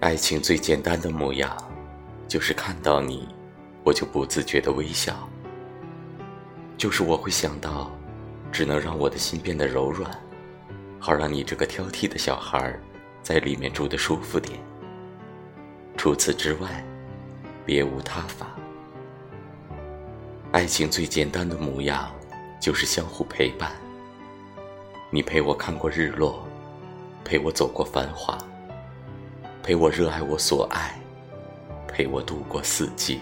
爱情最简单的模样，就是看到你，我就不自觉的微笑。就是我会想到，只能让我的心变得柔软，好让你这个挑剔的小孩在里面住的舒服点。除此之外，别无他法。爱情最简单的模样，就是相互陪伴。你陪我看过日落，陪我走过繁华，陪我热爱我所爱，陪我度过四季。